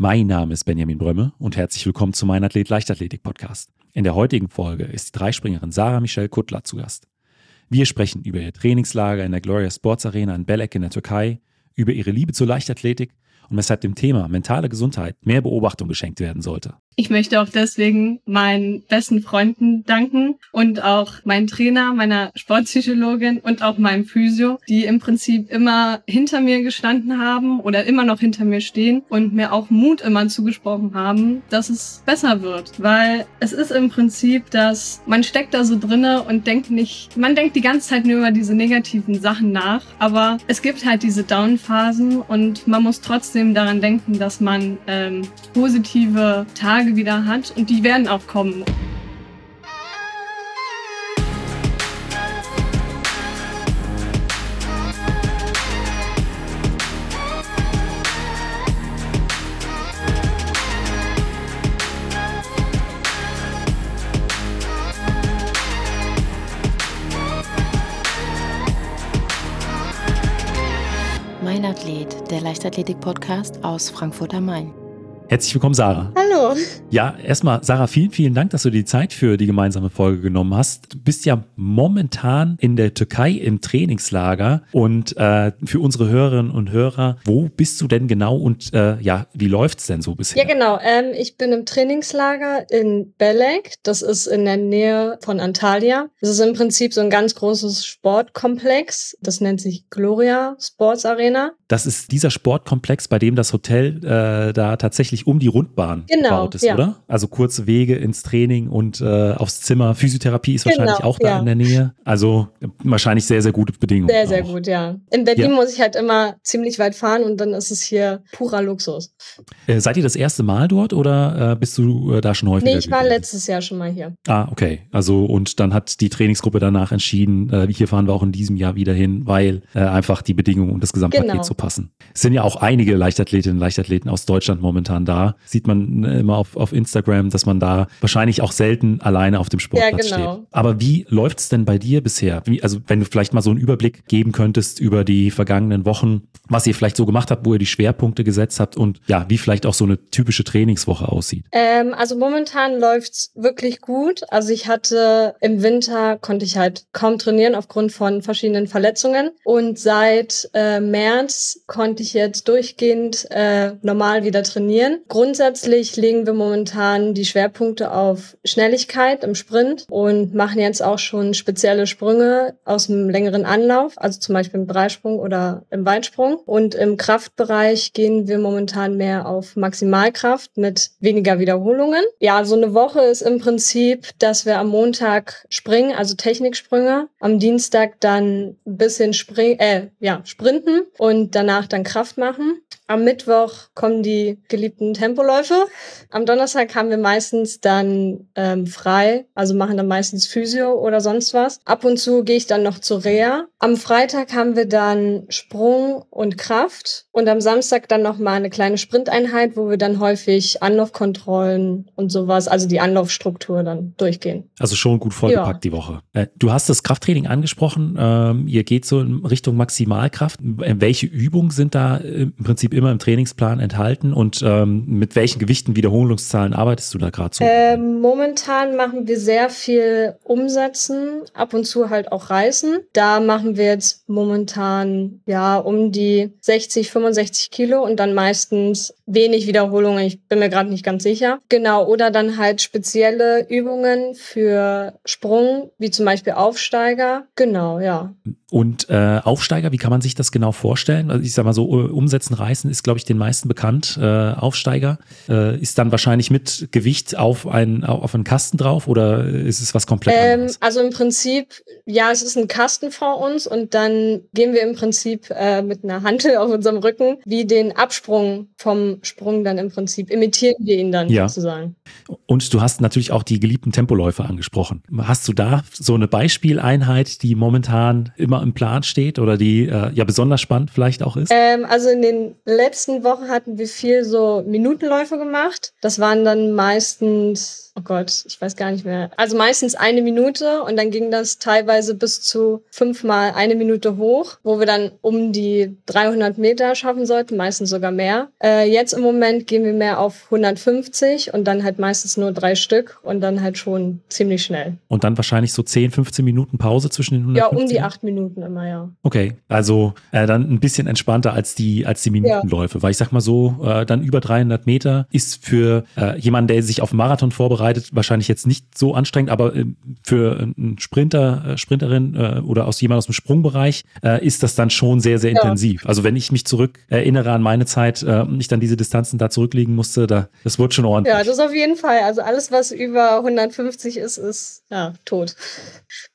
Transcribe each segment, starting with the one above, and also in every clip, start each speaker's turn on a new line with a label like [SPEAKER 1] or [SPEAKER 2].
[SPEAKER 1] Mein Name ist Benjamin Brömme und herzlich willkommen zu meinem Athlet Leichtathletik Podcast. In der heutigen Folge ist die Dreispringerin Sarah Michelle Kuttler zu Gast. Wir sprechen über ihr Trainingslager in der Gloria Sports Arena in Belek in der Türkei, über ihre Liebe zur Leichtathletik und weshalb dem Thema mentale Gesundheit mehr Beobachtung geschenkt werden sollte.
[SPEAKER 2] Ich möchte auch deswegen meinen besten Freunden danken und auch meinen Trainer, meiner Sportpsychologin und auch meinem Physio, die im Prinzip immer hinter mir gestanden haben oder immer noch hinter mir stehen und mir auch Mut immer zugesprochen haben, dass es besser wird. Weil es ist im Prinzip, dass man steckt da so drinne und denkt nicht, man denkt die ganze Zeit nur über diese negativen Sachen nach, aber es gibt halt diese Down-Phasen und man muss trotzdem daran denken, dass man ähm, positive Tage wieder hat und die werden auch kommen.
[SPEAKER 3] Mein Athlet, der Leichtathletik-Podcast aus Frankfurt am Main.
[SPEAKER 1] Herzlich willkommen, Sarah.
[SPEAKER 2] Hallo.
[SPEAKER 1] Ja, erstmal, Sarah, vielen, vielen Dank, dass du die Zeit für die gemeinsame Folge genommen hast. Du bist ja momentan in der Türkei im Trainingslager und äh, für unsere Hörerinnen und Hörer, wo bist du denn genau und äh, ja, wie läuft's denn so bisher?
[SPEAKER 2] Ja, genau. Ähm, ich bin im Trainingslager in Belek. Das ist in der Nähe von Antalya. Das ist im Prinzip so ein ganz großes Sportkomplex. Das nennt sich Gloria Sports Arena.
[SPEAKER 1] Das ist dieser Sportkomplex, bei dem das Hotel äh, da tatsächlich um die Rundbahn genau, gebaut ist, ja. oder? Also kurze Wege ins Training und äh, aufs Zimmer. Physiotherapie ist wahrscheinlich genau, auch da ja. in der Nähe. Also wahrscheinlich sehr, sehr gute Bedingungen.
[SPEAKER 2] Sehr, sehr auch. gut, ja. In Berlin ja. muss ich halt immer ziemlich weit fahren und dann ist es hier purer Luxus.
[SPEAKER 1] Äh, seid ihr das erste Mal dort oder äh, bist du äh, da schon häufiger?
[SPEAKER 2] Nee, ich war letztes Jahr schon mal hier.
[SPEAKER 1] Ah, okay. Also und dann hat die Trainingsgruppe danach entschieden, äh, hier fahren wir auch in diesem Jahr wieder hin, weil äh, einfach die Bedingungen und das Gesamtpaket genau. so passen. Es sind ja auch einige Leichtathletinnen und Leichtathleten aus Deutschland momentan da. Sieht man äh, immer auf, auf Instagram, dass man da wahrscheinlich auch selten alleine auf dem Sportplatz ja, genau. steht. Aber wie läuft es denn bei dir bisher? Wie, also wenn du vielleicht mal so einen Überblick geben könntest über die vergangenen Wochen, was ihr vielleicht so gemacht habt, wo ihr die Schwerpunkte gesetzt habt und ja, wie vielleicht auch so eine typische Trainingswoche aussieht.
[SPEAKER 2] Ähm, also momentan läuft's wirklich gut. Also ich hatte im Winter konnte ich halt kaum trainieren aufgrund von verschiedenen Verletzungen und seit äh, März konnte ich jetzt durchgehend äh, normal wieder trainieren. Grundsätzlich legen wir momentan die Schwerpunkte auf Schnelligkeit im Sprint und machen jetzt auch schon spezielle Sprünge aus dem längeren Anlauf, also zum Beispiel im Dreisprung oder im Weitsprung. Und im Kraftbereich gehen wir momentan mehr auf Maximalkraft mit weniger Wiederholungen. Ja, so eine Woche ist im Prinzip, dass wir am Montag springen, also Techniksprünge, am Dienstag dann ein bisschen spring, äh, ja, sprinten und danach dann Kraft machen. Am Mittwoch kommen die geliebten Tempoläufe. Am Donnerstag haben wir meistens dann ähm, frei, also machen dann meistens Physio oder sonst was. Ab und zu gehe ich dann noch zur Reha. Am Freitag haben wir dann Sprung und Kraft und am Samstag dann noch mal eine kleine Sprinteinheit, wo wir dann häufig Anlaufkontrollen und sowas, also die Anlaufstruktur dann durchgehen.
[SPEAKER 1] Also schon gut vollgepackt ja. die Woche. Äh, du hast das Krafttraining angesprochen. Ähm, ihr geht so in Richtung Maximalkraft. Welche Übungen sind da im Prinzip immer im Trainingsplan enthalten und ähm, mit welchen Gewichten, Wiederholungszahlen arbeitest du da gerade so?
[SPEAKER 2] Ähm, momentan machen wir sehr viel Umsetzen, ab und zu halt auch Reißen. Da machen wir jetzt momentan ja um die 60, 65 Kilo und dann meistens wenig Wiederholungen. Ich bin mir gerade nicht ganz sicher. Genau, oder dann halt spezielle Übungen für Sprung, wie zum Beispiel Aufsteiger. Genau, ja.
[SPEAKER 1] Und äh, Aufsteiger, wie kann man sich das genau vorstellen? Also ich sag mal so, Umsetzen, Reißen ist, glaube ich, den meisten bekannt. Äh, Aufsteiger äh, ist dann wahrscheinlich mit Gewicht auf, ein, auf einen Kasten drauf oder ist es was komplett ähm, anderes?
[SPEAKER 2] Also im Prinzip, ja, es ist ein Kasten vor uns und dann gehen wir im Prinzip äh, mit einer Hantel auf unserem Rücken, wie den Absprung vom Sprung dann im Prinzip, imitieren wir ihn dann ja. sozusagen.
[SPEAKER 1] Und du hast natürlich auch die geliebten Tempoläufe angesprochen. Hast du da so eine Beispieleinheit, die momentan immer im Plan steht oder die äh, ja besonders spannend vielleicht auch ist?
[SPEAKER 2] Ähm, also in den letzten Wochen hatten wir viel so Minutenläufe gemacht. Das waren dann meistens oh Gott, ich weiß gar nicht mehr. Also meistens eine Minute und dann ging das teilweise bis zu fünfmal eine Minute hoch, wo wir dann um die 300 Meter schaffen sollten, meistens sogar mehr. Äh, jetzt im Moment gehen wir mehr auf 150 und dann halt meistens nur drei Stück und dann halt schon ziemlich schnell.
[SPEAKER 1] Und dann wahrscheinlich so 10, 15 Minuten Pause zwischen den 150?
[SPEAKER 2] Ja, um die acht Minuten immer, ja.
[SPEAKER 1] Okay, also äh, dann ein bisschen entspannter als die, als die Minutenläufe, ja. weil ich sag mal so, äh, dann über 300 Meter ist für äh, jemanden, der sich auf Marathon vorbereitet, vorbereitet, wahrscheinlich jetzt nicht so anstrengend, aber äh, für einen Sprinter, äh, Sprinterin äh, oder aus jemand aus dem Sprungbereich ist das dann schon sehr, sehr ja. intensiv. Also wenn ich mich zurück erinnere an meine Zeit, ich dann diese Distanzen da zurücklegen musste, da, das wird schon ordentlich.
[SPEAKER 2] Ja, das auf jeden Fall. Also alles, was über 150 ist, ist ja tot.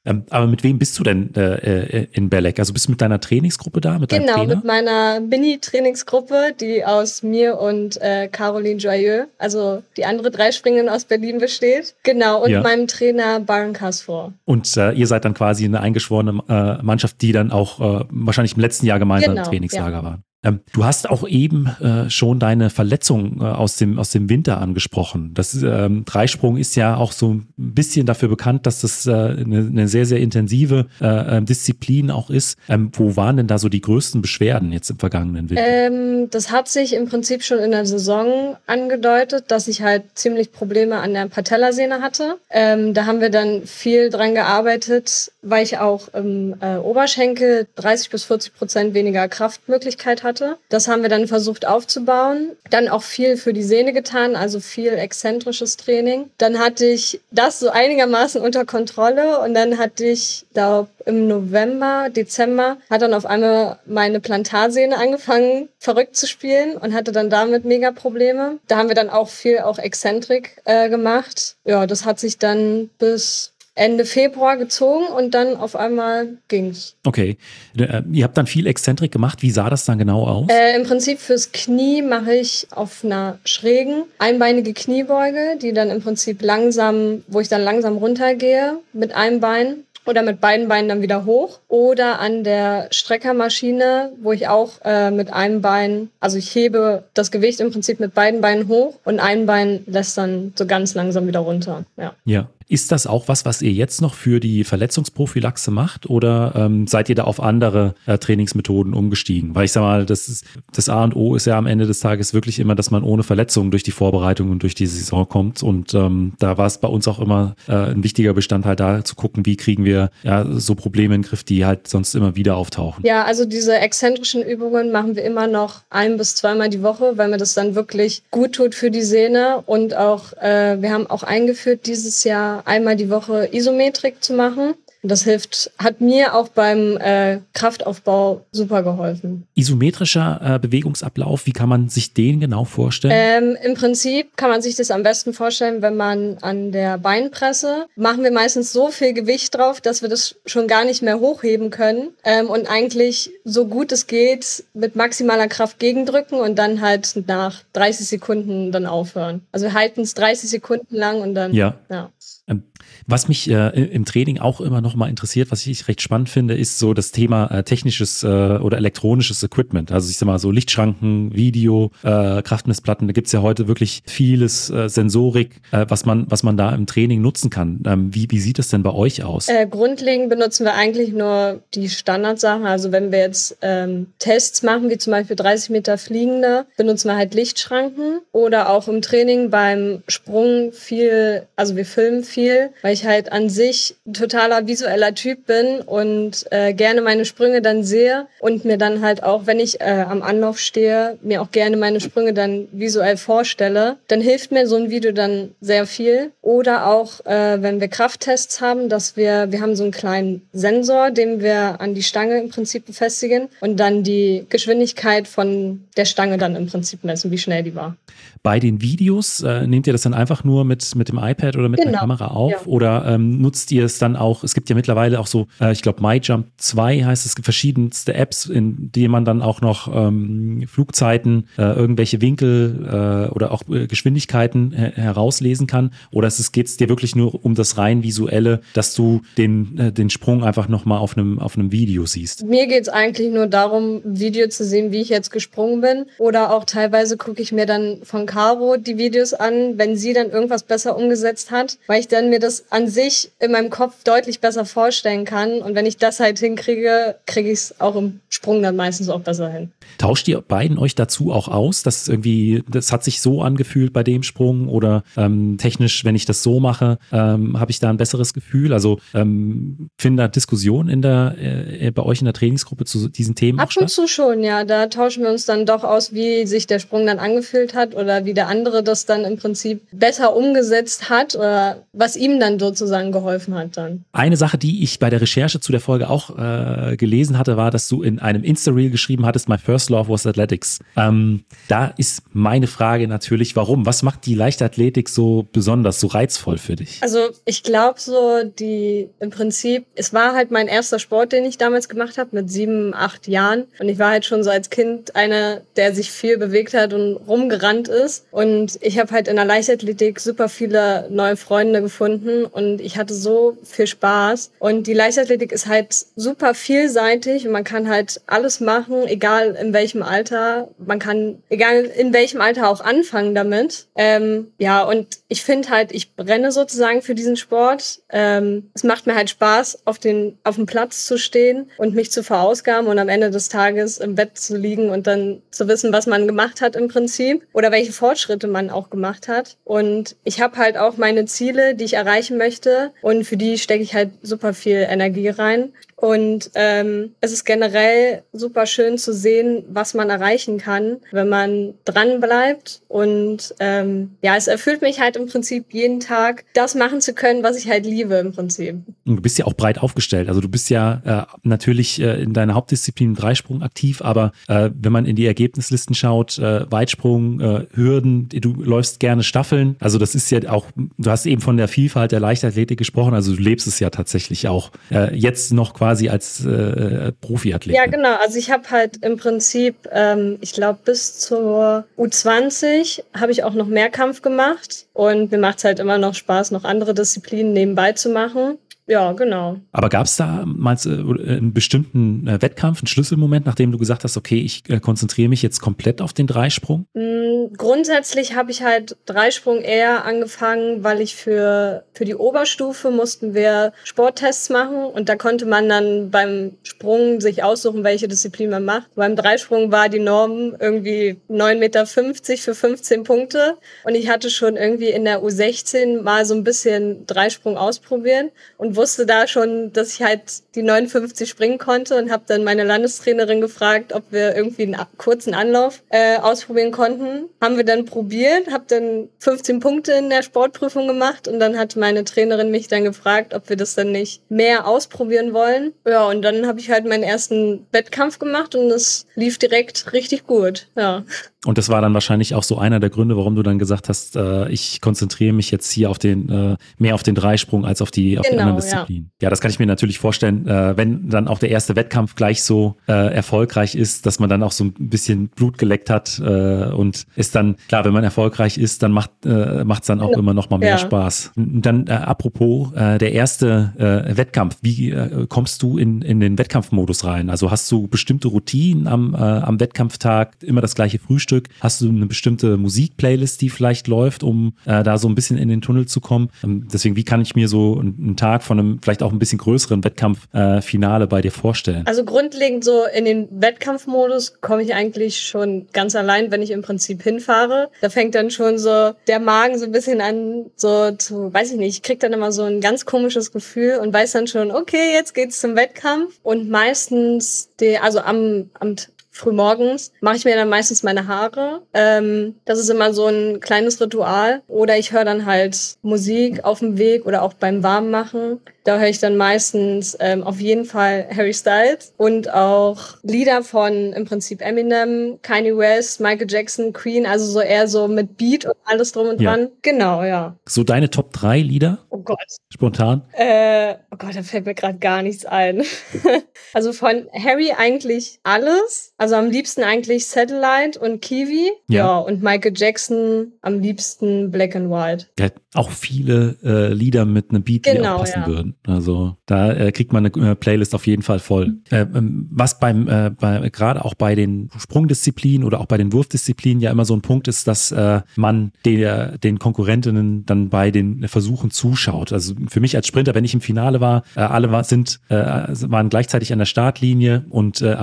[SPEAKER 1] Ähm, aber mit wem bist du denn äh, in Belek? Also bist du mit deiner Trainingsgruppe da? Mit
[SPEAKER 2] genau, Trainer? mit meiner Mini-Trainingsgruppe, die aus mir und äh, Caroline Joyeux, also die andere drei Springenden aus Berlin besteht. Genau, und ja. meinem Trainer Baron Kasfor.
[SPEAKER 1] Und äh, ihr seid dann quasi eine eingeschworene äh, Mannschaft, die dann auch äh, wahrscheinlich im letzten Jahr gemeinsam genau, im Trainingslager ja. war. Ähm, du hast auch eben äh, schon deine Verletzung äh, aus, dem, aus dem Winter angesprochen. Das ähm, Dreisprung ist ja auch so ein bisschen dafür bekannt, dass das äh, eine, eine sehr, sehr intensive äh, ähm, Disziplin auch ist. Ähm, wo waren denn da so die größten Beschwerden jetzt im vergangenen Winter?
[SPEAKER 2] Ähm, das hat sich im Prinzip schon in der Saison angedeutet, dass ich halt ziemlich Probleme an der Patellasehne hatte. Ähm, da haben wir dann viel dran gearbeitet, weil ich auch im äh, Oberschenkel 30 bis 40 Prozent weniger Kraftmöglichkeit hatte hatte. Das haben wir dann versucht aufzubauen. Dann auch viel für die Sehne getan, also viel exzentrisches Training. Dann hatte ich das so einigermaßen unter Kontrolle und dann hatte ich, glaube im November, Dezember hat dann auf einmal meine Plantarsehne angefangen, verrückt zu spielen und hatte dann damit mega Probleme. Da haben wir dann auch viel auch Exzentrik äh, gemacht. Ja, das hat sich dann bis Ende Februar gezogen und dann auf einmal ging's.
[SPEAKER 1] Okay. Äh, ihr habt dann viel Exzentrik gemacht. Wie sah das dann genau aus?
[SPEAKER 2] Äh, Im Prinzip fürs Knie mache ich auf einer schrägen einbeinige Kniebeuge, die dann im Prinzip langsam, wo ich dann langsam runtergehe mit einem Bein oder mit beiden Beinen dann wieder hoch oder an der Streckermaschine, wo ich auch äh, mit einem Bein, also ich hebe das Gewicht im Prinzip mit beiden Beinen hoch und ein Bein lässt dann so ganz langsam wieder runter. Ja.
[SPEAKER 1] Ja. Ist das auch was, was ihr jetzt noch für die Verletzungsprophylaxe macht oder ähm, seid ihr da auf andere äh, Trainingsmethoden umgestiegen? Weil ich sag mal, das, ist, das A und O ist ja am Ende des Tages wirklich immer, dass man ohne Verletzungen durch die Vorbereitung und durch die Saison kommt. Und ähm, da war es bei uns auch immer äh, ein wichtiger Bestandteil da zu gucken, wie kriegen wir ja so Probleme in den Griff, die halt sonst immer wieder auftauchen.
[SPEAKER 2] Ja, also diese exzentrischen Übungen machen wir immer noch ein bis zweimal die Woche, weil mir das dann wirklich gut tut für die Sehne. Und auch, äh, wir haben auch eingeführt dieses Jahr einmal die Woche Isometrik zu machen. Das hilft, hat mir auch beim äh, Kraftaufbau super geholfen.
[SPEAKER 1] Isometrischer äh, Bewegungsablauf, wie kann man sich den genau vorstellen?
[SPEAKER 2] Ähm, Im Prinzip kann man sich das am besten vorstellen, wenn man an der Beinpresse machen wir meistens so viel Gewicht drauf, dass wir das schon gar nicht mehr hochheben können ähm, und eigentlich so gut es geht mit maximaler Kraft gegendrücken und dann halt nach 30 Sekunden dann aufhören. Also wir halten es 30 Sekunden lang und dann.
[SPEAKER 1] Ja. ja. Ähm, was mich äh, im Training auch immer noch mal interessiert, was ich recht spannend finde, ist so das Thema äh, technisches äh, oder elektronisches Equipment. Also ich sag mal so Lichtschranken, Video, äh, Kraftmessplatten. Da gibt's ja heute wirklich vieles äh, Sensorik, äh, was man was man da im Training nutzen kann. Ähm, wie, wie sieht das denn bei euch aus?
[SPEAKER 2] Grundlegend benutzen wir eigentlich nur die Standardsachen. Also wenn wir jetzt ähm, Tests machen, wie zum Beispiel 30 Meter Fliegende, benutzen wir halt Lichtschranken oder auch im Training beim Sprung viel, also wir filmen viel, weil ich halt an sich ein totaler visueller Typ bin und äh, gerne meine Sprünge dann sehe und mir dann halt auch, wenn ich äh, am Anlauf stehe, mir auch gerne meine Sprünge dann visuell vorstelle, dann hilft mir so ein Video dann sehr viel. Oder auch, äh, wenn wir Krafttests haben, dass wir, wir haben so einen kleinen Sensor, den wir an die Stange im Prinzip befestigen und dann die Geschwindigkeit von der Stange dann im Prinzip messen, wie schnell die war.
[SPEAKER 1] Bei den Videos äh, nehmt ihr das dann einfach nur mit, mit dem iPad oder mit genau. der Kamera auf? Ja. Oder ähm, nutzt ihr es dann auch? Es gibt ja mittlerweile auch so, äh, ich glaube, MyJump 2 heißt es, verschiedenste Apps, in denen man dann auch noch ähm, Flugzeiten, äh, irgendwelche Winkel äh, oder auch äh, Geschwindigkeiten herauslesen kann. Oder geht es dir wirklich nur um das rein visuelle, dass du den, äh, den Sprung einfach nochmal auf einem, auf einem Video siehst?
[SPEAKER 2] Mir geht es eigentlich nur darum, Video zu sehen, wie ich jetzt gesprungen bin. Oder auch teilweise gucke ich mir dann von Caro die Videos an, wenn sie dann irgendwas besser umgesetzt hat, weil ich dann mir das an sich in meinem Kopf deutlich besser vorstellen kann. Und wenn ich das halt hinkriege, kriege ich es auch im Sprung dann meistens auch besser hin.
[SPEAKER 1] Tauscht ihr beiden euch dazu auch aus, dass irgendwie, das hat sich so angefühlt bei dem Sprung oder ähm, technisch, wenn ich das so mache, ähm, habe ich da ein besseres Gefühl? Also ähm, finden da Diskussionen in der, äh, bei euch in der Trainingsgruppe zu diesen Themen?
[SPEAKER 2] Ab und zu schon, ja. Da tauschen wir uns dann doch aus, wie sich der Sprung dann angefühlt hat oder wie der andere das dann im Prinzip besser umgesetzt hat oder was ihm dann sozusagen geholfen hat dann.
[SPEAKER 1] Eine Sache, die ich bei der Recherche zu der Folge auch äh, gelesen hatte, war, dass du in einem Insta-Reel geschrieben hattest, My First Love was Athletics. Ähm, da ist meine Frage natürlich, warum? Was macht die Leichtathletik so besonders, so reizvoll für dich?
[SPEAKER 2] Also ich glaube so, die im Prinzip, es war halt mein erster Sport, den ich damals gemacht habe mit sieben, acht Jahren. Und ich war halt schon so als Kind einer, der sich viel bewegt hat und rumgerannt ist. Und ich habe halt in der Leichtathletik super viele neue Freunde gefunden und ich hatte so viel Spaß. Und die Leichtathletik ist halt super vielseitig und man kann halt alles machen, egal in welchem Alter. Man kann, egal in welchem Alter auch anfangen damit. Ähm, ja, und ich finde halt, ich brenne sozusagen für diesen Sport. Ähm, es macht mir halt Spaß, auf, den, auf dem Platz zu stehen und mich zu verausgaben und am Ende des Tages im Bett zu liegen und dann zu wissen, was man gemacht hat im Prinzip oder welche Fortschritte man auch gemacht hat. Und ich habe halt auch meine Ziele, die ich erreichen möchte und für die stecke ich halt super viel Energie rein. Und ähm, es ist generell super schön zu sehen, was man erreichen kann, wenn man dran bleibt. Und ähm, ja, es erfüllt mich halt im Prinzip jeden Tag, das machen zu können, was ich halt liebe im Prinzip.
[SPEAKER 1] Und du bist ja auch breit aufgestellt. Also du bist ja äh, natürlich äh, in deiner Hauptdisziplin Dreisprung aktiv, aber äh, wenn man in die Ergebnislisten schaut, äh, Weitsprung, äh, Hürden, du läufst gerne Staffeln. Also das ist ja auch, du hast eben von der Vielfalt der Leichtathletik gesprochen. Also du lebst es ja tatsächlich auch. Äh, jetzt noch quasi quasi als äh, Profiathlet.
[SPEAKER 2] Ja, genau. Also ich habe halt im Prinzip, ähm, ich glaube, bis zur U20 habe ich auch noch Mehrkampf gemacht. Und mir macht es halt immer noch Spaß, noch andere Disziplinen nebenbei zu machen. Ja, genau.
[SPEAKER 1] Aber gab es da mal äh, einen bestimmten äh, Wettkampf, einen Schlüsselmoment, nachdem du gesagt hast, okay, ich äh, konzentriere mich jetzt komplett auf den Dreisprung?
[SPEAKER 2] Mm, grundsätzlich habe ich halt Dreisprung eher angefangen, weil ich für, für die Oberstufe mussten wir Sporttests machen und da konnte man dann beim Sprung sich aussuchen, welche Disziplin man macht. Beim Dreisprung war die Norm irgendwie 9,50 Meter für 15 Punkte und ich hatte schon irgendwie in der U16 mal so ein bisschen Dreisprung ausprobieren und wusste da schon, dass ich halt die 59 springen konnte und habe dann meine Landestrainerin gefragt, ob wir irgendwie einen kurzen Anlauf äh, ausprobieren konnten. Haben wir dann probiert, habe dann 15 Punkte in der Sportprüfung gemacht und dann hat meine Trainerin mich dann gefragt, ob wir das dann nicht mehr ausprobieren wollen. Ja, und dann habe ich halt meinen ersten Wettkampf gemacht und es lief direkt richtig gut. Ja.
[SPEAKER 1] Und das war dann wahrscheinlich auch so einer der Gründe, warum du dann gesagt hast, äh, ich konzentriere mich jetzt hier auf den äh, mehr auf den Dreisprung als auf die auf genau, die anderen Disziplinen. Ja. ja. das kann ich mir natürlich vorstellen, äh, wenn dann auch der erste Wettkampf gleich so äh, erfolgreich ist, dass man dann auch so ein bisschen Blut geleckt hat äh, und ist dann klar, wenn man erfolgreich ist, dann macht äh, macht's dann auch genau. immer noch mal mehr ja. Spaß. Dann äh, apropos äh, der erste äh, Wettkampf, wie äh, kommst du in in den Wettkampfmodus rein? Also hast du bestimmte Routinen am äh, am Wettkampftag, immer das gleiche Frühstück Stück? Hast du eine bestimmte Musikplaylist, die vielleicht läuft, um äh, da so ein bisschen in den Tunnel zu kommen? Ähm, deswegen, wie kann ich mir so einen Tag von einem vielleicht auch ein bisschen größeren Wettkampffinale äh, bei dir vorstellen?
[SPEAKER 2] Also grundlegend so in den Wettkampfmodus komme ich eigentlich schon ganz allein, wenn ich im Prinzip hinfahre. Da fängt dann schon so der Magen so ein bisschen an, so zu, weiß ich nicht, ich krieg dann immer so ein ganz komisches Gefühl und weiß dann schon, okay, jetzt geht's zum Wettkampf. Und meistens, die, also am, am frühmorgens mache ich mir dann meistens meine Haare. Ähm, das ist immer so ein kleines Ritual. Oder ich höre dann halt Musik auf dem Weg oder auch beim Warmmachen. Da höre ich dann meistens ähm, auf jeden Fall Harry Styles und auch Lieder von im Prinzip Eminem, Kanye West, Michael Jackson, Queen, also so eher so mit Beat und alles drum und dran. Ja. Genau, ja.
[SPEAKER 1] So deine Top 3 Lieder?
[SPEAKER 2] Oh Gott.
[SPEAKER 1] Spontan?
[SPEAKER 2] Äh, oh Gott, da fällt mir gerade gar nichts ein. also von Harry eigentlich alles. Also am liebsten eigentlich Satellite und Kiwi. Ja. ja und Michael Jackson am liebsten Black and White.
[SPEAKER 1] Ja, auch viele äh, Lieder mit einem Beat, genau, die auch passen ja. würden. Also da äh, kriegt man eine äh, Playlist auf jeden Fall voll. Äh, ähm, was beim, äh, bei, gerade auch bei den Sprungdisziplinen oder auch bei den Wurfdisziplinen ja immer so ein Punkt ist, dass äh, man der, den Konkurrentinnen dann bei den Versuchen zuschaut. Also für mich als Sprinter, wenn ich im Finale war, äh, alle war, sind, äh, waren gleichzeitig an der Startlinie und äh,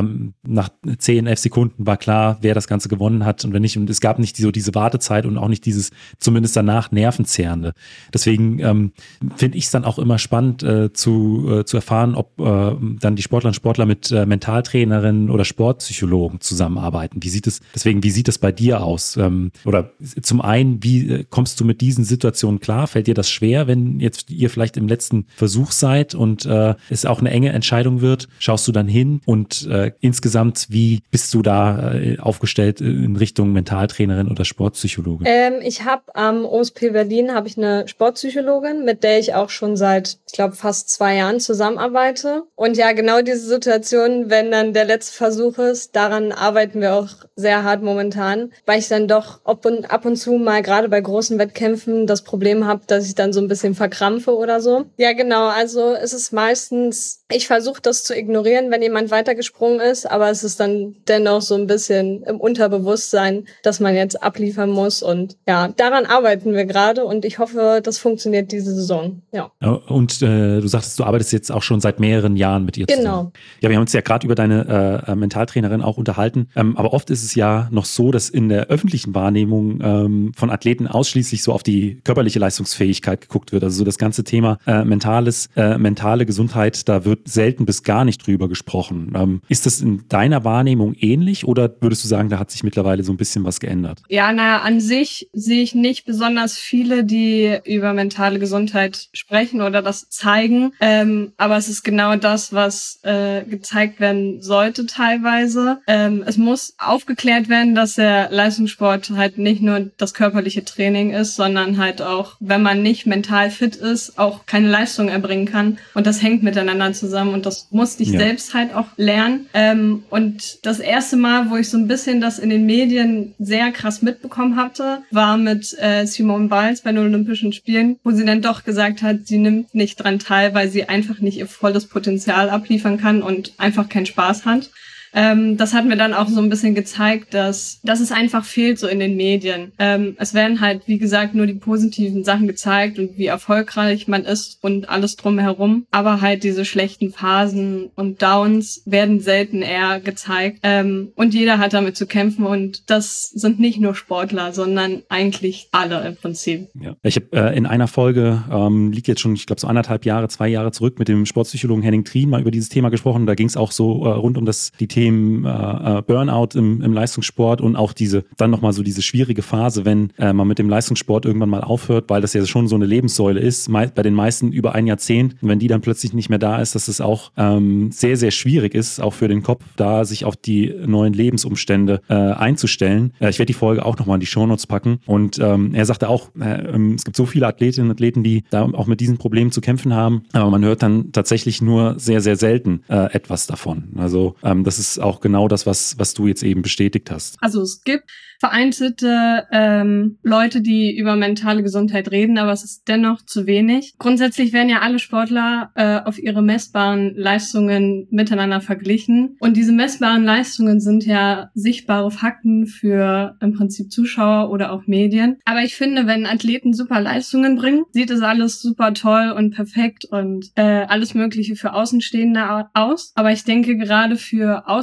[SPEAKER 1] nach 10, 11 Sekunden war klar, wer das Ganze gewonnen hat und wenn nicht. Und es gab nicht so diese Wartezeit und auch nicht dieses, zumindest danach, Nervenzehrende. Deswegen ähm, finde ich es dann auch immer spannend äh, zu, äh, zu erfahren, ob äh, dann die Sportlerinnen und Sportler mit äh, Mentaltrainerinnen oder Sportpsychologen zusammenarbeiten. Wie sieht es, deswegen, wie sieht es bei dir aus? Ähm, oder zum einen, wie äh, kommst du mit diesen Situationen klar? Fällt dir das schwer, wenn jetzt ihr vielleicht im letzten Versuch seid und äh, es auch eine enge Entscheidung wird? Schaust du dann hin und äh, insgesamt, wie bist du da äh, aufgestellt in Richtung Mentaltrainerin oder Sportpsychologin?
[SPEAKER 2] Ähm, ich habe am OSP Berlin habe ich eine Sportpsychologin, mit der ich auch schon seit, ich glaube, fast zwei Jahren zusammenarbeite. Und ja, genau diese Situation, wenn dann der letzte Versuch ist, daran arbeiten wir auch sehr hart momentan, weil ich dann doch ab und, ab und zu mal gerade bei großen Wettkämpfen das Problem habe, dass ich dann so ein bisschen verkrampfe oder so. Ja, genau. Also es ist meistens, ich versuche das zu ignorieren, wenn jemand weitergesprungen ist, aber es ist dann dennoch so ein bisschen im Unterbewusstsein, dass man jetzt abliefern muss. Und ja, daran arbeiten wir gerade und ich hoffe, das funktioniert diese Saison. Ja.
[SPEAKER 1] Und äh, du sagtest, du arbeitest jetzt auch schon seit mehreren Jahren mit ihr
[SPEAKER 2] zusammen. Genau.
[SPEAKER 1] Ja, wir haben uns ja gerade über deine äh, Mentaltrainerin auch unterhalten. Ähm, aber oft ist es ja noch so, dass in der öffentlichen Wahrnehmung ähm, von Athleten ausschließlich so auf die körperliche Leistungsfähigkeit geguckt wird. Also so das ganze Thema äh, mentales, äh, mentale Gesundheit, da wird selten bis gar nicht drüber gesprochen. Ähm, ist das in deiner Wahrnehmung ähnlich oder würdest du sagen, da hat sich mittlerweile so ein bisschen was geändert?
[SPEAKER 2] Ja, naja, an sich sehe ich nicht besonders viele, die über mentale Gesundheit sprechen oder das zeigen. Ähm, aber es ist genau das, was äh, gezeigt werden sollte teilweise. Ähm, es muss aufgeklärt werden, dass der Leistungssport halt nicht nur das körperliche Training ist, sondern halt auch, wenn man nicht mental fit ist, auch keine Leistung erbringen kann. Und das hängt miteinander zusammen und das musste ich ja. selbst halt auch lernen. Ähm, und das erste Mal, wo ich so ein bisschen das in den Medien sehr krass mitbekommen hatte, war mit äh, Simone Biles bei den Olympischen Spielen, wo sie dann doch gesagt hat, sie nimmt nicht dran teil, weil sie einfach nicht ihr volles Potenzial abliefern kann und einfach keinen Spaß hat. Ähm, das hat mir dann auch so ein bisschen gezeigt, dass, dass es einfach fehlt so in den Medien. Ähm, es werden halt, wie gesagt, nur die positiven Sachen gezeigt und wie erfolgreich man ist und alles drumherum. Aber halt diese schlechten Phasen und Downs werden selten eher gezeigt. Ähm, und jeder hat damit zu kämpfen und das sind nicht nur Sportler, sondern eigentlich alle im Prinzip.
[SPEAKER 1] Ja. Ich habe äh, in einer Folge, ähm, liegt jetzt schon, ich glaube so anderthalb Jahre, zwei Jahre zurück, mit dem Sportpsychologen Henning Trien mal über dieses Thema gesprochen. Da ging es auch so äh, rund um das die Themen Themen äh, äh, Burnout im, im Leistungssport und auch diese, dann nochmal so diese schwierige Phase, wenn äh, man mit dem Leistungssport irgendwann mal aufhört, weil das ja schon so eine Lebenssäule ist, bei den meisten über ein Jahrzehnt. Und wenn die dann plötzlich nicht mehr da ist, dass es auch ähm, sehr, sehr schwierig ist, auch für den Kopf, da sich auf die neuen Lebensumstände äh, einzustellen. Äh, ich werde die Folge auch nochmal in die Shownotes packen. Und ähm, er sagte auch, äh, ähm, es gibt so viele Athletinnen und Athleten, die da auch mit diesen Problemen zu kämpfen haben, aber man hört dann tatsächlich nur sehr, sehr selten etwas davon. Also ähm, das ist ist auch genau das, was, was du jetzt eben bestätigt hast.
[SPEAKER 2] Also es gibt vereinzelte ähm, Leute, die über mentale Gesundheit reden, aber es ist dennoch zu wenig. Grundsätzlich werden ja alle Sportler äh, auf ihre messbaren Leistungen miteinander verglichen. Und diese messbaren Leistungen sind ja sichtbare Fakten für im Prinzip Zuschauer oder auch Medien. Aber ich finde, wenn Athleten super Leistungen bringen, sieht es alles super toll und perfekt und äh, alles Mögliche für Außenstehende aus. Aber ich denke, gerade für Außenstehende,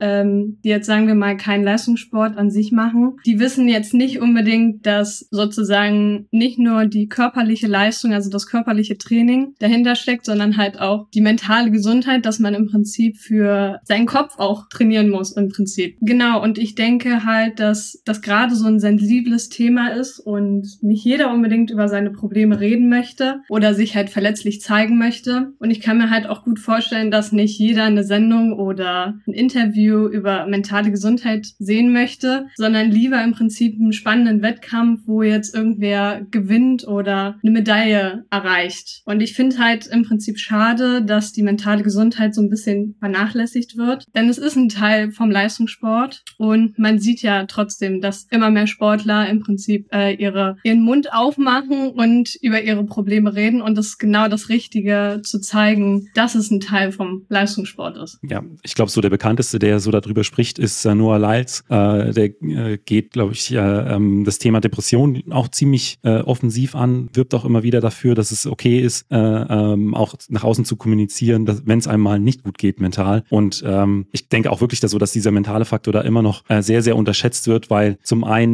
[SPEAKER 2] ähm, die jetzt sagen wir mal keinen Leistungssport an sich machen, die wissen jetzt nicht unbedingt, dass sozusagen nicht nur die körperliche Leistung, also das körperliche Training dahinter steckt, sondern halt auch die mentale Gesundheit, dass man im Prinzip für seinen Kopf auch trainieren muss im Prinzip. Genau, und ich denke halt, dass das gerade so ein sensibles Thema ist und nicht jeder unbedingt über seine Probleme reden möchte oder sich halt verletzlich zeigen möchte. Und ich kann mir halt auch gut vorstellen, dass nicht jeder eine Sendung oder ein Interview über mentale Gesundheit sehen möchte, sondern lieber im Prinzip einen spannenden Wettkampf, wo jetzt irgendwer gewinnt oder eine Medaille erreicht. Und ich finde halt im Prinzip schade, dass die mentale Gesundheit so ein bisschen vernachlässigt wird, denn es ist ein Teil vom Leistungssport und man sieht ja trotzdem, dass immer mehr Sportler im Prinzip äh, ihre, ihren Mund aufmachen und über ihre Probleme reden und das ist genau das Richtige zu zeigen, dass es ein Teil vom Leistungssport ist.
[SPEAKER 1] Ja, glaube, so der bekannteste, der so darüber spricht, ist äh, Noah Lyles. Äh, der äh, geht, glaube ich, ähm, das Thema Depression auch ziemlich äh, offensiv an, wirbt auch immer wieder dafür, dass es okay ist, äh, ähm, auch nach außen zu kommunizieren, wenn es einem mal nicht gut geht mental. Und ähm, ich denke auch wirklich, dass so, dass dieser mentale Faktor da immer noch äh, sehr, sehr unterschätzt wird, weil zum einen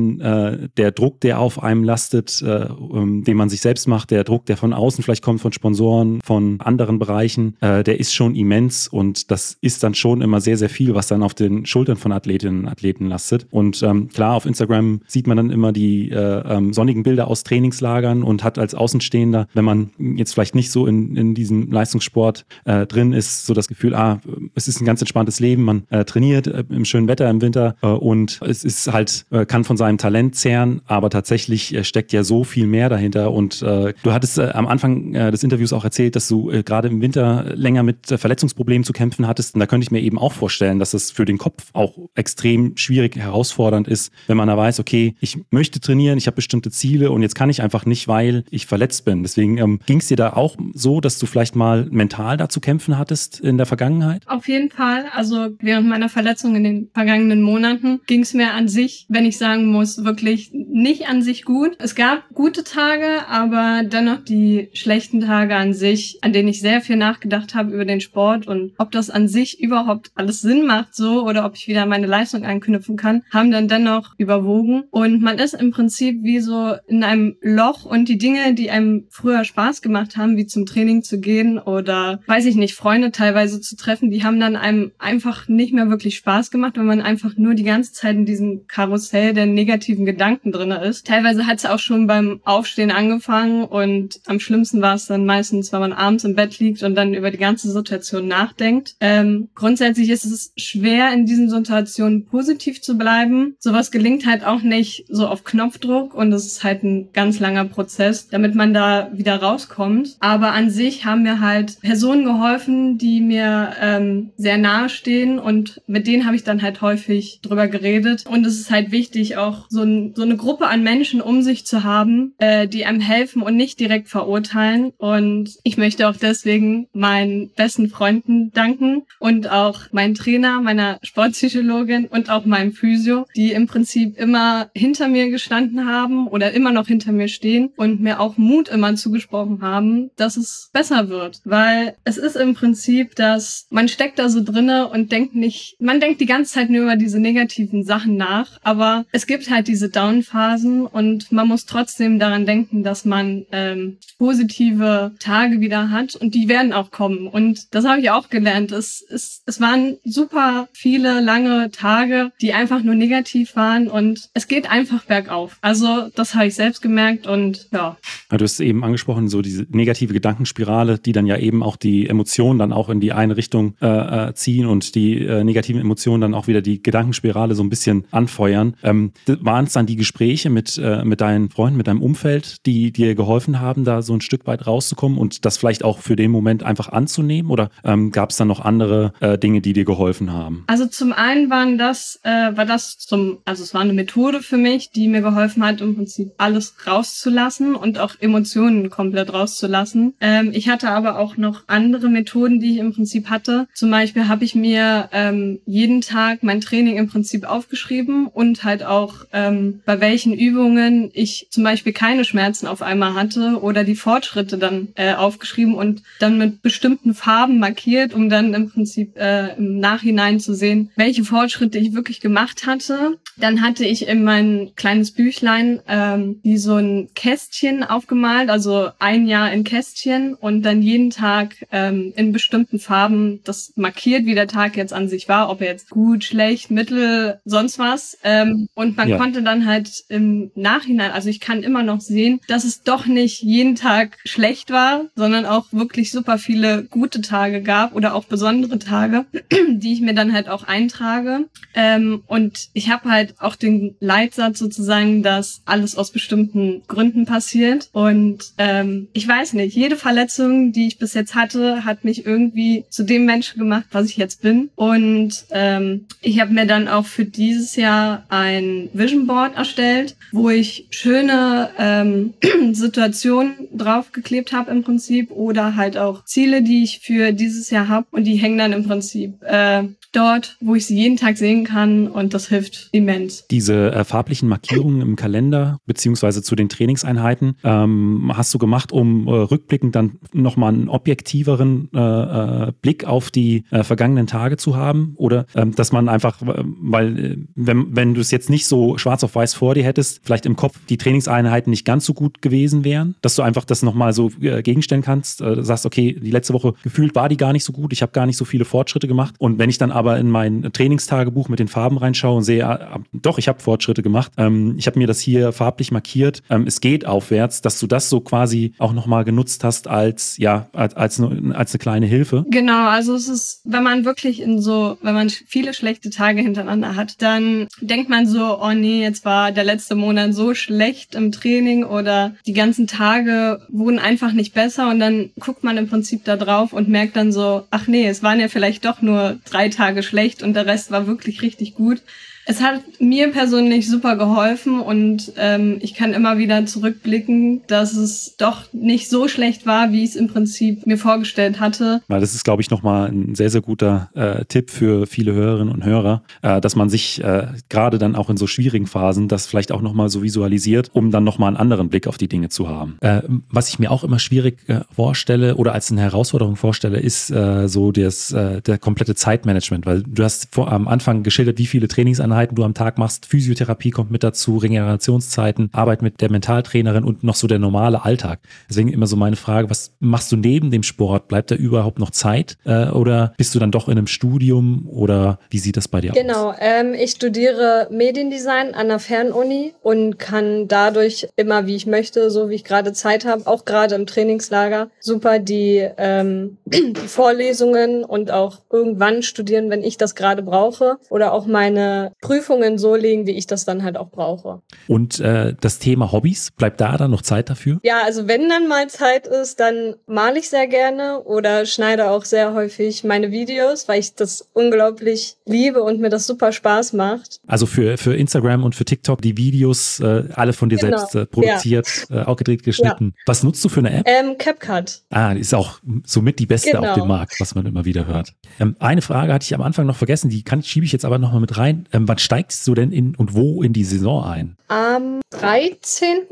[SPEAKER 1] der Druck, der auf einem lastet, ähm, den man sich selbst macht, der Druck, der von außen vielleicht kommt, von Sponsoren, von anderen Bereichen, der ist schon immens und das ist dann schon immer sehr, sehr viel, was dann auf den Schultern von Athletinnen und Athleten lastet. Und ähm, klar, auf Instagram sieht man dann immer die äh, ähm, sonnigen Bilder aus Trainingslagern und hat als Außenstehender, wenn man jetzt vielleicht nicht so in, in diesem Leistungssport äh, drin ist, so das Gefühl, ah, es ist ein ganz entspanntes Leben, man äh, trainiert äh, im schönen Wetter im Winter äh, und es ist halt, äh, kann von seinem Talent zehren, aber tatsächlich steckt ja so viel mehr dahinter. Und du hattest am Anfang des Interviews auch erzählt, dass du gerade im Winter länger mit Verletzungsproblemen zu kämpfen hattest. Und da könnte ich mir eben auch vorstellen, dass es für den Kopf auch extrem schwierig, herausfordernd ist, wenn man da weiß, okay, ich möchte trainieren, ich habe bestimmte Ziele und jetzt kann ich einfach nicht, weil ich verletzt bin. Deswegen ähm, ging es dir da auch so, dass du vielleicht mal mental da zu kämpfen hattest in der Vergangenheit?
[SPEAKER 2] Auf jeden Fall. Also während meiner Verletzung in den vergangenen Monaten ging es mir an sich, wenn ich sagen muss, wirklich nicht an sich gut. Es gab gute Tage, aber dennoch die schlechten Tage an sich, an denen ich sehr viel nachgedacht habe über den Sport und ob das an sich überhaupt alles Sinn macht so oder ob ich wieder meine Leistung anknüpfen kann, haben dann dennoch überwogen. Und man ist im Prinzip wie so in einem Loch und die Dinge, die einem früher Spaß gemacht haben, wie zum Training zu gehen oder weiß ich nicht, Freunde teilweise zu treffen, die haben dann einem einfach nicht mehr wirklich Spaß gemacht, wenn man einfach nur die ganze Zeit in diesem Karussell der negativen Gedanken drinne ist. Teilweise hat es auch schon beim Aufstehen angefangen und am schlimmsten war es dann meistens, wenn man abends im Bett liegt und dann über die ganze Situation nachdenkt. Ähm, grundsätzlich ist es schwer, in diesen Situationen positiv zu bleiben. Sowas gelingt halt auch nicht so auf Knopfdruck und es ist halt ein ganz langer Prozess, damit man da wieder rauskommt. Aber an sich haben mir halt Personen geholfen, die mir ähm, sehr nahe stehen und mit denen habe ich dann halt häufig drüber geredet. Und es ist halt wichtig, auch so, ein, so eine Gruppe an Menschen um sich zu haben, äh, die einem helfen und nicht direkt verurteilen. Und ich möchte auch deswegen meinen besten Freunden danken und auch meinen Trainer, meiner Sportpsychologin und auch meinem Physio, die im Prinzip immer hinter mir gestanden haben oder immer noch hinter mir stehen und mir auch Mut immer zugesprochen haben, dass es besser wird. Weil es ist im Prinzip, dass man steckt da so drinne und denkt nicht, man denkt die ganze Zeit nur über diese negativen Sachen nach, aber es gibt halt diese Down-Phasen und man muss trotzdem daran denken, dass man ähm, positive Tage wieder hat und die werden auch kommen. Und das habe ich auch gelernt. Es, es, es waren super viele lange Tage, die einfach nur negativ waren und es geht einfach bergauf. Also das habe ich selbst gemerkt und ja.
[SPEAKER 1] Du hast eben angesprochen, so diese negative Gedankenspirale, die dann ja eben auch die Emotionen dann auch in die eine Richtung äh, äh ziehen und die äh, negativen Emotionen dann auch wieder die Gedankenspirale so ein bisschen anfeuern. Ähm, waren es dann die Gespräche mit, äh, mit deinen Freunden, mit deinem Umfeld, die dir geholfen haben, da so ein Stück weit rauszukommen und das vielleicht auch für den Moment einfach anzunehmen? Oder ähm, gab es dann noch andere äh, Dinge, die dir geholfen haben?
[SPEAKER 2] Also zum einen waren das, äh, war das zum, also es war eine Methode für mich, die mir geholfen hat, im Prinzip alles rauszulassen und auch Emotionen komplett rauszulassen. Ähm, ich hatte aber auch noch andere Methoden, die ich im Prinzip hatte. Zum Beispiel habe ich mir ähm, jeden Tag mein Training im Prinzip aufgeschrieben und halt auch ähm, bei welchen Übungen ich zum Beispiel keine Schmerzen auf einmal hatte oder die Fortschritte dann äh, aufgeschrieben und dann mit bestimmten Farben markiert, um dann im Prinzip äh, äh, im Nachhinein zu sehen, welche Fortschritte ich wirklich gemacht hatte. Dann hatte ich in mein kleines Büchlein ähm, wie so ein Kästchen aufgemalt, also ein Jahr in Kästchen und dann jeden Tag ähm, in bestimmten Farben das markiert, wie der Tag jetzt an sich war, ob er jetzt gut, schlecht, mittel, sonst was. Ähm, und man ja. konnte dann halt im Nachhinein, also ich kann immer noch sehen, dass es doch nicht jeden Tag schlecht war, sondern auch wirklich super viele gute Tage gab oder auch besondere Tage, die ich mir dann halt auch eintrage. Ähm, und ich habe halt auch den Leitsatz sozusagen, dass alles aus bestimmten Gründen passiert. Und ähm, ich weiß nicht, jede Verletzung, die ich bis jetzt hatte, hat mich irgendwie zu dem Menschen gemacht, was ich jetzt bin. Und ähm, ich habe mir dann auch für dieses Jahr ein Vision Board erstellt, wo ich schöne ähm, Situationen draufgeklebt habe im Prinzip oder halt auch Ziele, die ich für dieses Jahr habe und die hängen dann im Prinzip äh, dort, wo ich sie jeden Tag sehen kann und das hilft immens.
[SPEAKER 1] Diese äh, farblichen Markierungen im Kalender beziehungsweise zu den Trainingseinheiten ähm, hast du gemacht, um äh, rückblickend dann nochmal einen objektiveren äh, äh, Blick auf die äh, vergangenen Tage zu haben? Oder ähm, dass man einfach, weil äh, wenn, wenn du es jetzt nicht so schwarz auf weiß vor dir hättest, vielleicht im Kopf die Trainingseinheiten nicht ganz so gut gewesen wären, dass du einfach das nochmal so gegenstellen kannst, sagst, okay, die letzte Woche gefühlt war die gar nicht so gut, ich habe gar nicht so viele Fortschritte gemacht. Und wenn ich dann aber aber in mein Trainingstagebuch mit den Farben reinschaue und sehe, ah, doch, ich habe Fortschritte gemacht. Ähm, ich habe mir das hier farblich markiert. Ähm, es geht aufwärts, dass du das so quasi auch nochmal genutzt hast als, ja, als, als, als eine kleine Hilfe.
[SPEAKER 2] Genau, also es ist, wenn man wirklich in so, wenn man viele schlechte Tage hintereinander hat, dann denkt man so, oh nee, jetzt war der letzte Monat so schlecht im Training oder die ganzen Tage wurden einfach nicht besser und dann guckt man im Prinzip da drauf und merkt dann so, ach nee, es waren ja vielleicht doch nur drei Tage Tage schlecht und der Rest war wirklich richtig gut. Es hat mir persönlich super geholfen und ähm, ich kann immer wieder zurückblicken, dass es doch nicht so schlecht war, wie ich es im Prinzip mir vorgestellt hatte.
[SPEAKER 1] Ja, das ist, glaube ich, nochmal ein sehr, sehr guter äh, Tipp für viele Hörerinnen und Hörer, äh, dass man sich äh, gerade dann auch in so schwierigen Phasen das vielleicht auch nochmal so visualisiert, um dann nochmal einen anderen Blick auf die Dinge zu haben. Äh, was ich mir auch immer schwierig äh, vorstelle oder als eine Herausforderung vorstelle, ist äh, so das, äh, der komplette Zeitmanagement, weil du hast vor, am Anfang geschildert, wie viele Trainingseinheiten Einheiten du am Tag machst. Physiotherapie kommt mit dazu, Regenerationszeiten, Arbeit mit der Mentaltrainerin und noch so der normale Alltag. Deswegen immer so meine Frage, was machst du neben dem Sport? Bleibt da überhaupt noch Zeit? Äh, oder bist du dann doch in einem Studium oder wie sieht das bei dir
[SPEAKER 2] genau, aus? Genau, ähm, ich studiere Mediendesign an der Fernuni und kann dadurch immer, wie ich möchte, so wie ich gerade Zeit habe, auch gerade im Trainingslager, super die, ähm, die Vorlesungen und auch irgendwann studieren, wenn ich das gerade brauche. Oder auch meine Prüfungen so legen, wie ich das dann halt auch brauche.
[SPEAKER 1] Und äh, das Thema Hobbys, bleibt da dann noch Zeit dafür?
[SPEAKER 2] Ja, also wenn dann mal Zeit ist, dann male ich sehr gerne oder schneide auch sehr häufig meine Videos, weil ich das unglaublich liebe und mir das super Spaß macht.
[SPEAKER 1] Also für, für Instagram und für TikTok die Videos äh, alle von dir genau. selbst äh, produziert, ja. äh, auch gedreht, geschnitten. Ja. Was nutzt du für eine App?
[SPEAKER 2] Ähm, CapCut.
[SPEAKER 1] Ah, ist auch somit die beste genau. auf dem Markt, was man immer wieder hört. Ähm, eine Frage hatte ich am Anfang noch vergessen, die kann, schiebe ich jetzt aber nochmal mit rein. Ähm, wann steigst du denn in und wo in die Saison ein?
[SPEAKER 2] Am 13.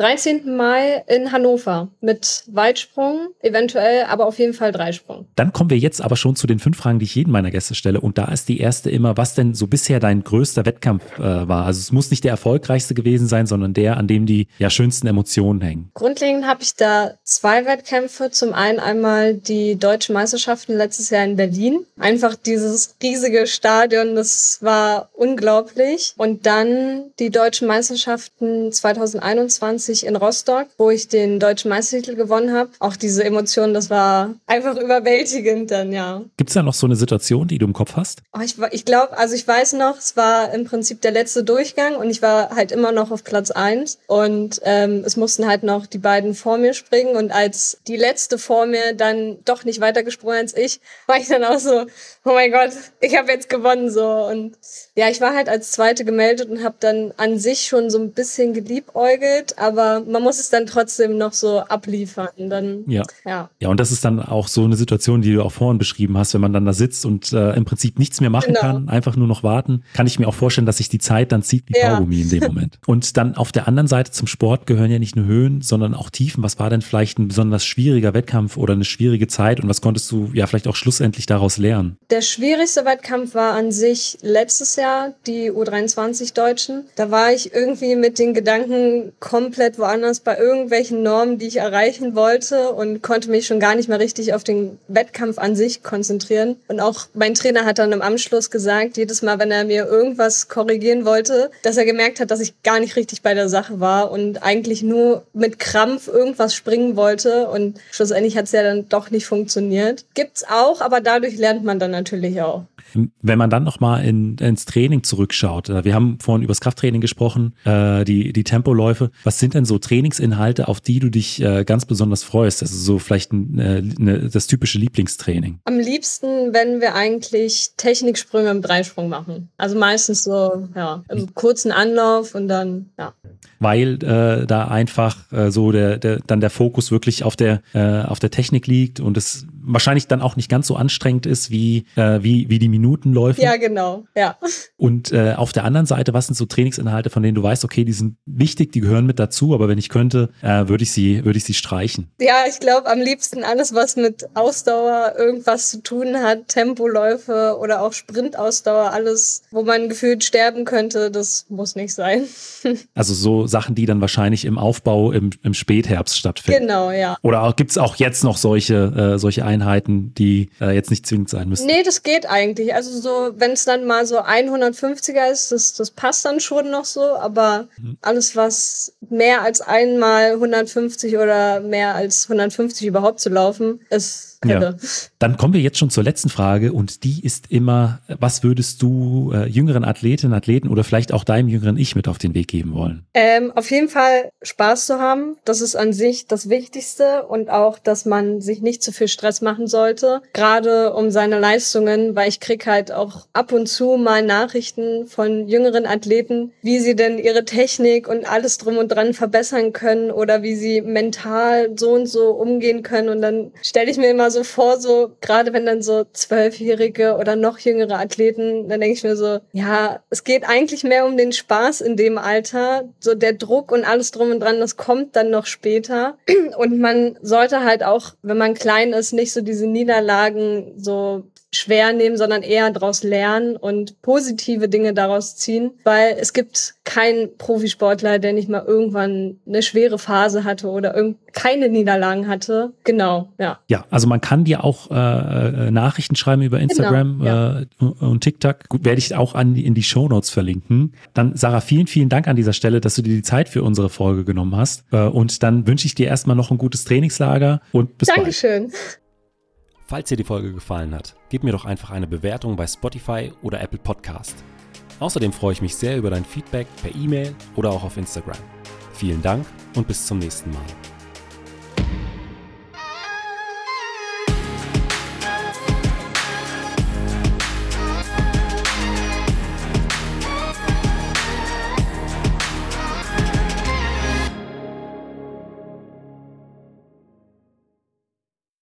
[SPEAKER 2] 13. Mai in Hannover mit Weitsprung, eventuell, aber auf jeden Fall Dreisprung.
[SPEAKER 1] Dann kommen wir jetzt aber schon zu den fünf Fragen, die ich jeden meiner Gäste stelle. Und da ist die erste immer, was denn so bisher dein größter Wettkampf äh, war. Also es muss nicht der erfolgreichste gewesen sein, sondern der, an dem die ja, schönsten Emotionen hängen.
[SPEAKER 2] Grundlegend habe ich da zwei Wettkämpfe. Zum einen einmal die deutschen Meisterschaften letztes Jahr in Berlin. Einfach dieses riesige Stadion, das war unglaublich. Und dann die deutschen Meisterschaften 2021 2020 in Rostock, wo ich den deutschen Meistertitel gewonnen habe. Auch diese Emotionen, das war einfach überwältigend dann, ja.
[SPEAKER 1] Gibt es da noch so eine Situation, die du im Kopf hast?
[SPEAKER 2] Oh, ich ich glaube, also ich weiß noch, es war im Prinzip der letzte Durchgang und ich war halt immer noch auf Platz eins und ähm, es mussten halt noch die beiden vor mir springen und als die letzte vor mir dann doch nicht weiter gesprungen als ich, war ich dann auch so, oh mein Gott, ich habe jetzt gewonnen so und ja, ich war halt als Zweite gemeldet und habe dann an sich schon so ein bisschen geliebäugelt, aber aber man muss es dann trotzdem noch so abliefern. Dann,
[SPEAKER 1] ja. ja. Ja, und das ist dann auch so eine Situation, die du auch vorhin beschrieben hast, wenn man dann da sitzt und äh, im Prinzip nichts mehr machen genau. kann, einfach nur noch warten, kann ich mir auch vorstellen, dass sich die Zeit dann zieht wie ja. Kaugummi in dem Moment. und dann auf der anderen Seite zum Sport gehören ja nicht nur Höhen, sondern auch Tiefen. Was war denn vielleicht ein besonders schwieriger Wettkampf oder eine schwierige Zeit und was konntest du ja vielleicht auch schlussendlich daraus lernen?
[SPEAKER 2] Der schwierigste Wettkampf war an sich letztes Jahr die U23 Deutschen. Da war ich irgendwie mit den Gedanken komplett woanders bei irgendwelchen Normen, die ich erreichen wollte und konnte mich schon gar nicht mehr richtig auf den Wettkampf an sich konzentrieren. Und auch mein Trainer hat dann im Anschluss gesagt, jedes Mal, wenn er mir irgendwas korrigieren wollte, dass er gemerkt hat, dass ich gar nicht richtig bei der Sache war und eigentlich nur mit Krampf irgendwas springen wollte. Und schlussendlich hat es ja dann doch nicht funktioniert. Gibt's auch, aber dadurch lernt man dann natürlich auch.
[SPEAKER 1] Wenn man dann nochmal in, ins Training zurückschaut, äh, wir haben vorhin über das Krafttraining gesprochen, äh, die, die Tempoläufe. Was sind denn so Trainingsinhalte, auf die du dich äh, ganz besonders freust? Also so vielleicht ein, äh, ne, das typische Lieblingstraining.
[SPEAKER 2] Am liebsten, wenn wir eigentlich Techniksprünge im Dreisprung machen. Also meistens so, ja, im kurzen Anlauf und dann, ja
[SPEAKER 1] weil äh, da einfach äh, so der, der dann der Fokus wirklich auf der äh, auf der Technik liegt und es wahrscheinlich dann auch nicht ganz so anstrengend ist wie äh, wie wie die Minutenläufe.
[SPEAKER 2] Ja, genau. Ja.
[SPEAKER 1] Und äh, auf der anderen Seite, was sind so Trainingsinhalte, von denen du weißt, okay, die sind wichtig, die gehören mit dazu, aber wenn ich könnte, äh, würde ich sie würde ich sie streichen.
[SPEAKER 2] Ja, ich glaube am liebsten alles, was mit Ausdauer irgendwas zu tun hat, Tempoläufe oder auch Sprintausdauer, alles, wo man gefühlt sterben könnte, das muss nicht sein.
[SPEAKER 1] Also so Sachen, die dann wahrscheinlich im Aufbau im, im Spätherbst stattfinden.
[SPEAKER 2] Genau, ja.
[SPEAKER 1] Oder gibt es auch jetzt noch solche, äh, solche Einheiten, die äh, jetzt nicht zwingend sein müssen?
[SPEAKER 2] Nee, das geht eigentlich. Also so, wenn es dann mal so 150er ist, das, das passt dann schon noch so, aber mhm. alles, was mehr als einmal 150 oder mehr als 150 überhaupt zu laufen, ist
[SPEAKER 1] ja. Dann kommen wir jetzt schon zur letzten Frage und die ist immer, was würdest du äh, jüngeren Athletinnen, Athleten oder vielleicht auch deinem jüngeren Ich mit auf den Weg geben wollen?
[SPEAKER 2] Ähm, auf jeden Fall Spaß zu haben. Das ist an sich das Wichtigste und auch, dass man sich nicht zu viel Stress machen sollte, gerade um seine Leistungen, weil ich krieg halt auch ab und zu mal Nachrichten von jüngeren Athleten, wie sie denn ihre Technik und alles drum und dran verbessern können oder wie sie mental so und so umgehen können und dann stelle ich mir immer so vor, so gerade wenn dann so zwölfjährige oder noch jüngere Athleten, dann denke ich mir so, ja, es geht eigentlich mehr um den Spaß in dem Alter. So der Druck und alles drum und dran, das kommt dann noch später. Und man sollte halt auch, wenn man klein ist, nicht so diese Niederlagen so schwer nehmen, sondern eher daraus lernen und positive Dinge daraus ziehen, weil es gibt keinen Profisportler, der nicht mal irgendwann eine schwere Phase hatte oder keine Niederlagen hatte. Genau, ja.
[SPEAKER 1] Ja, also man kann dir auch äh, äh Nachrichten schreiben über Instagram genau, ja. äh, und TikTok. Gut, werde ich auch an, in die Show Notes verlinken. Dann Sarah, vielen, vielen Dank an dieser Stelle, dass du dir die Zeit für unsere Folge genommen hast. Äh, und dann wünsche ich dir erstmal noch ein gutes Trainingslager und bis
[SPEAKER 2] Dankeschön.
[SPEAKER 1] bald. Dankeschön. Falls dir die Folge gefallen hat, gib mir doch einfach eine Bewertung bei Spotify oder Apple Podcast. Außerdem freue ich mich sehr über dein Feedback per E-Mail oder auch auf Instagram. Vielen Dank und bis zum nächsten Mal.